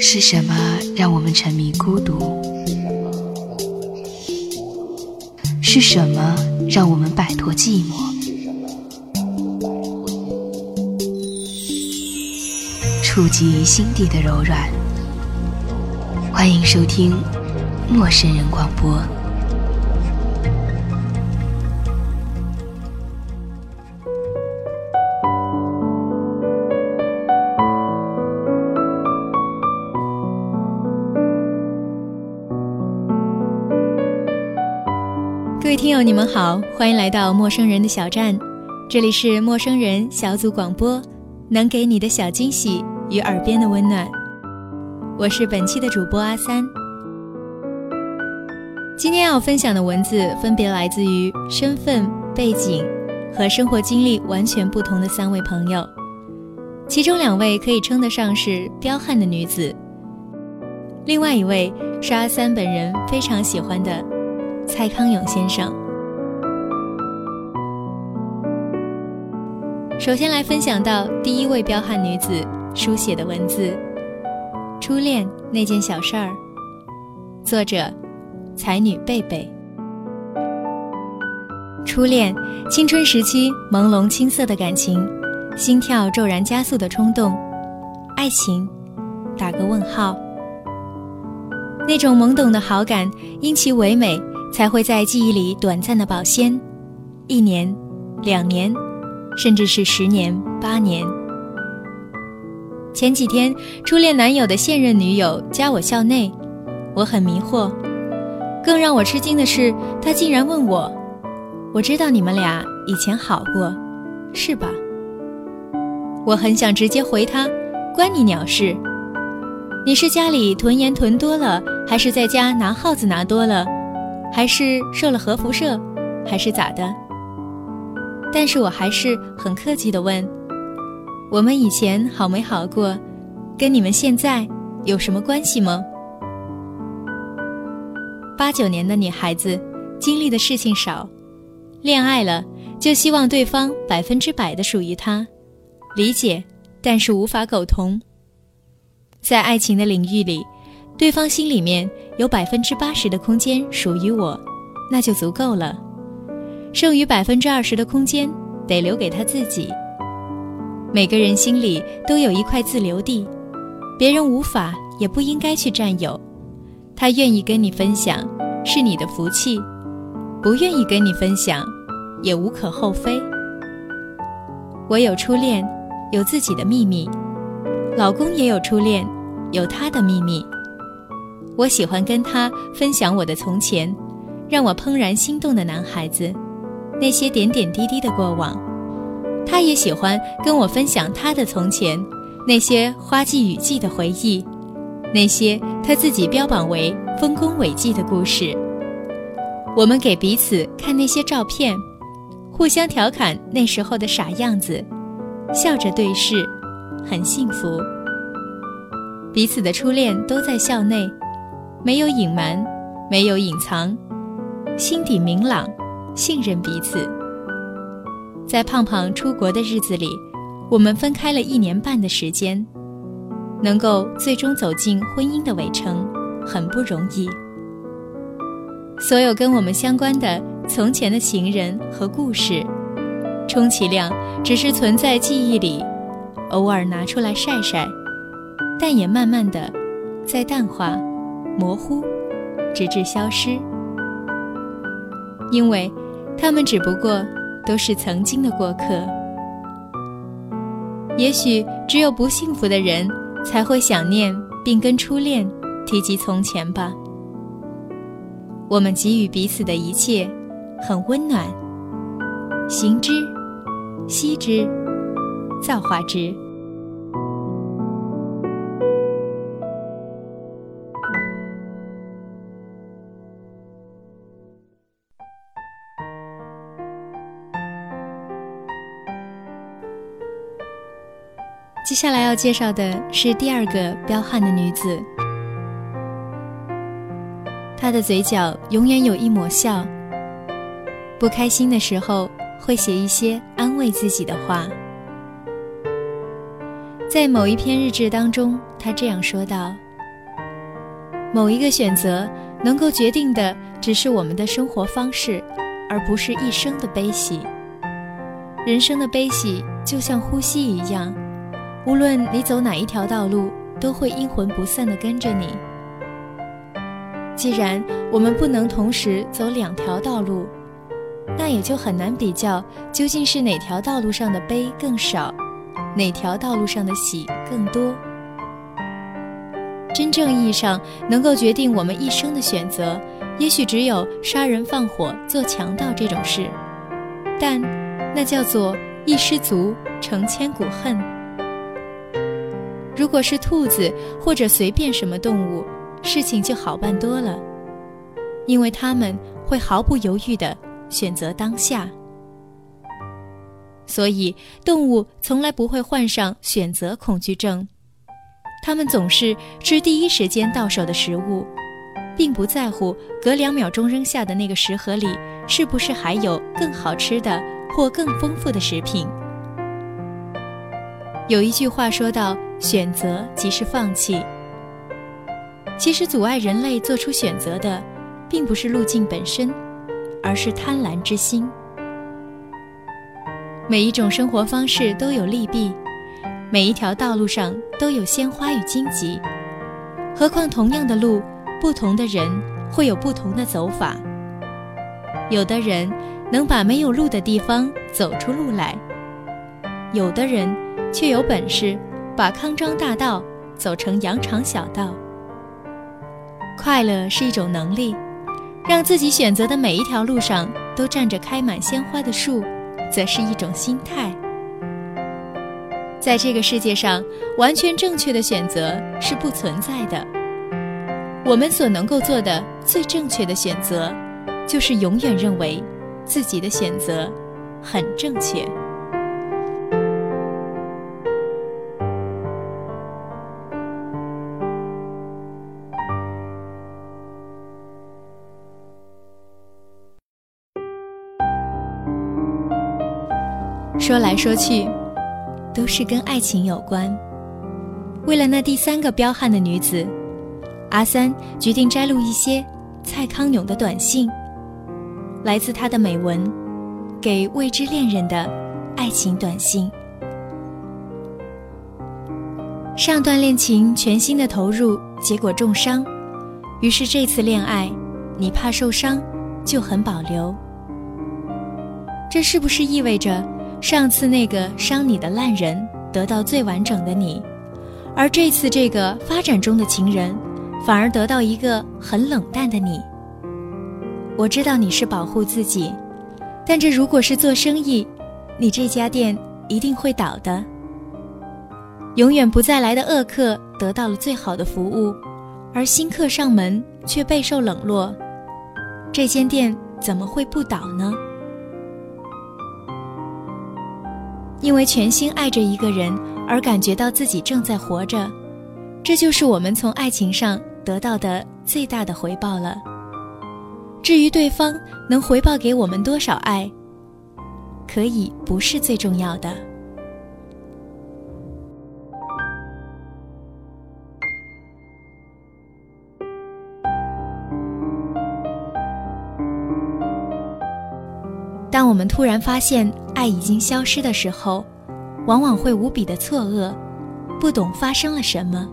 是什么让我们沉迷孤独？是什么让我们摆脱寂寞？触及心底的柔软。欢迎收听《陌生人广播》。友，你们好，欢迎来到陌生人的小站，这里是陌生人小组广播，能给你的小惊喜与耳边的温暖。我是本期的主播阿三。今天要分享的文字分别来自于身份背景和生活经历完全不同的三位朋友，其中两位可以称得上是彪悍的女子，另外一位是阿三本人非常喜欢的。蔡康永先生，首先来分享到第一位彪悍女子书写的文字：初恋那件小事儿。作者：才女贝贝。初恋，青春时期朦胧青涩的感情，心跳骤然加速的冲动，爱情，打个问号。那种懵懂的好感，因其唯美。才会在记忆里短暂的保鲜，一年、两年，甚至是十年、八年。前几天，初恋男友的现任女友加我校内，我很迷惑。更让我吃惊的是，他竟然问我：“我知道你们俩以前好过，是吧？”我很想直接回他：“关你鸟事！你是家里囤盐囤多了，还是在家拿耗子拿多了？”还是受了核辐射，还是咋的？但是我还是很客气的问：“我们以前好没好过，跟你们现在有什么关系吗？”八九年的女孩子，经历的事情少，恋爱了就希望对方百分之百的属于他，理解，但是无法苟同。在爱情的领域里。对方心里面有百分之八十的空间属于我，那就足够了。剩余百分之二十的空间得留给他自己。每个人心里都有一块自留地，别人无法也不应该去占有。他愿意跟你分享，是你的福气；不愿意跟你分享，也无可厚非。我有初恋，有自己的秘密；老公也有初恋，有他的秘密。我喜欢跟他分享我的从前，让我怦然心动的男孩子，那些点点滴滴的过往。他也喜欢跟我分享他的从前，那些花季雨季的回忆，那些他自己标榜为丰功伟绩的故事。我们给彼此看那些照片，互相调侃那时候的傻样子，笑着对视，很幸福。彼此的初恋都在校内。没有隐瞒，没有隐藏，心底明朗，信任彼此。在胖胖出国的日子里，我们分开了一年半的时间，能够最终走进婚姻的围城，很不容易。所有跟我们相关的从前的情人和故事，充其量只是存在记忆里，偶尔拿出来晒晒，但也慢慢的在淡化。模糊，直至消失，因为，他们只不过都是曾经的过客。也许只有不幸福的人，才会想念并跟初恋提及从前吧。我们给予彼此的一切，很温暖。行之，惜之，造化之。下来要介绍的是第二个彪悍的女子，她的嘴角永远有一抹笑。不开心的时候会写一些安慰自己的话。在某一篇日志当中，他这样说道：“某一个选择能够决定的只是我们的生活方式，而不是一生的悲喜。人生的悲喜就像呼吸一样，无论你走哪一条道路，都会阴魂不散地跟着你。既然我们不能同时走两条道路，那也就很难比较究竟是哪条道路上的悲更少。”哪条道路上的喜更多？真正意义上能够决定我们一生的选择，也许只有杀人放火、做强盗这种事，但那叫做一失足成千古恨。如果是兔子或者随便什么动物，事情就好办多了，因为它们会毫不犹豫地选择当下。所以，动物从来不会患上选择恐惧症，它们总是吃第一时间到手的食物，并不在乎隔两秒钟扔下的那个食盒里是不是还有更好吃的或更丰富的食品。有一句话说到：“选择即是放弃。”其实，阻碍人类做出选择的，并不是路径本身，而是贪婪之心。每一种生活方式都有利弊，每一条道路上都有鲜花与荆棘。何况同样的路，不同的人会有不同的走法。有的人能把没有路的地方走出路来，有的人却有本事把康庄大道走成羊肠小道。快乐是一种能力，让自己选择的每一条路上都站着开满鲜花的树。则是一种心态。在这个世界上，完全正确的选择是不存在的。我们所能够做的最正确的选择，就是永远认为自己的选择很正确。说来说去，都是跟爱情有关。为了那第三个彪悍的女子，阿三决定摘录一些蔡康永的短信，来自他的美文，给未知恋人的爱情短信。上段恋情全心的投入，结果重伤，于是这次恋爱，你怕受伤，就很保留。这是不是意味着？上次那个伤你的烂人得到最完整的你，而这次这个发展中的情人，反而得到一个很冷淡的你。我知道你是保护自己，但这如果是做生意，你这家店一定会倒的。永远不再来的恶客得到了最好的服务，而新客上门却备受冷落，这间店怎么会不倒呢？因为全心爱着一个人而感觉到自己正在活着，这就是我们从爱情上得到的最大的回报了。至于对方能回报给我们多少爱，可以不是最重要的。当我们突然发现爱已经消失的时候，往往会无比的错愕，不懂发生了什么。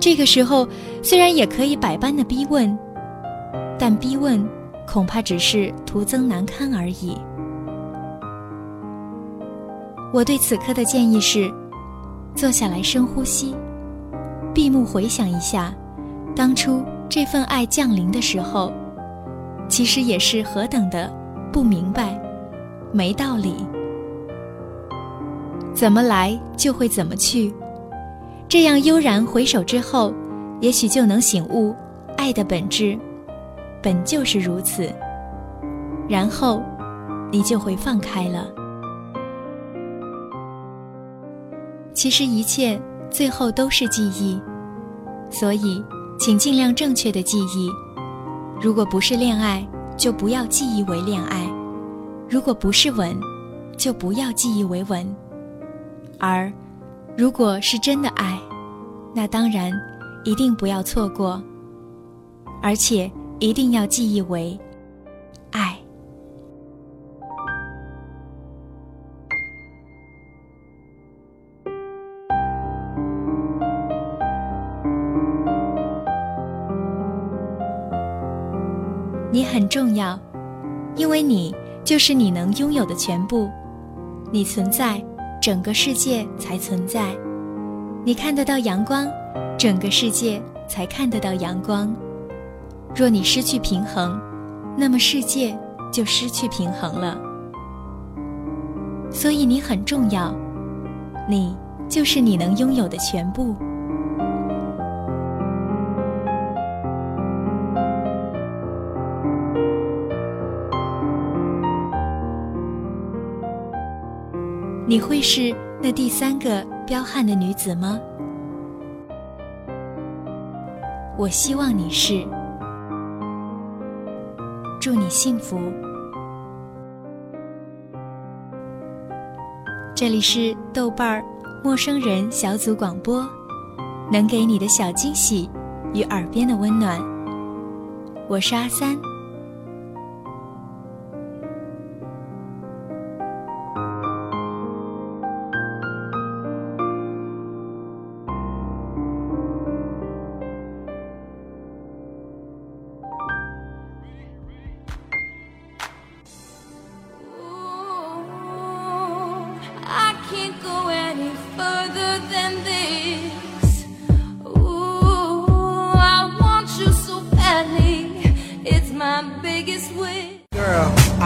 这个时候，虽然也可以百般的逼问，但逼问恐怕只是徒增难堪而已。我对此刻的建议是：坐下来深呼吸，闭目回想一下，当初这份爱降临的时候，其实也是何等的。不明白，没道理。怎么来就会怎么去，这样悠然回首之后，也许就能醒悟，爱的本质本就是如此。然后，你就会放开了。其实一切最后都是记忆，所以请尽量正确的记忆。如果不是恋爱。就不要记忆为恋爱，如果不是吻，就不要记忆为吻，而如果是真的爱，那当然一定不要错过，而且一定要记忆为爱。你很重要，因为你就是你能拥有的全部。你存在，整个世界才存在。你看得到阳光，整个世界才看得到阳光。若你失去平衡，那么世界就失去平衡了。所以你很重要，你就是你能拥有的全部。你会是那第三个彪悍的女子吗？我希望你是。祝你幸福。这里是豆瓣儿陌生人小组广播，能给你的小惊喜与耳边的温暖。我是阿三。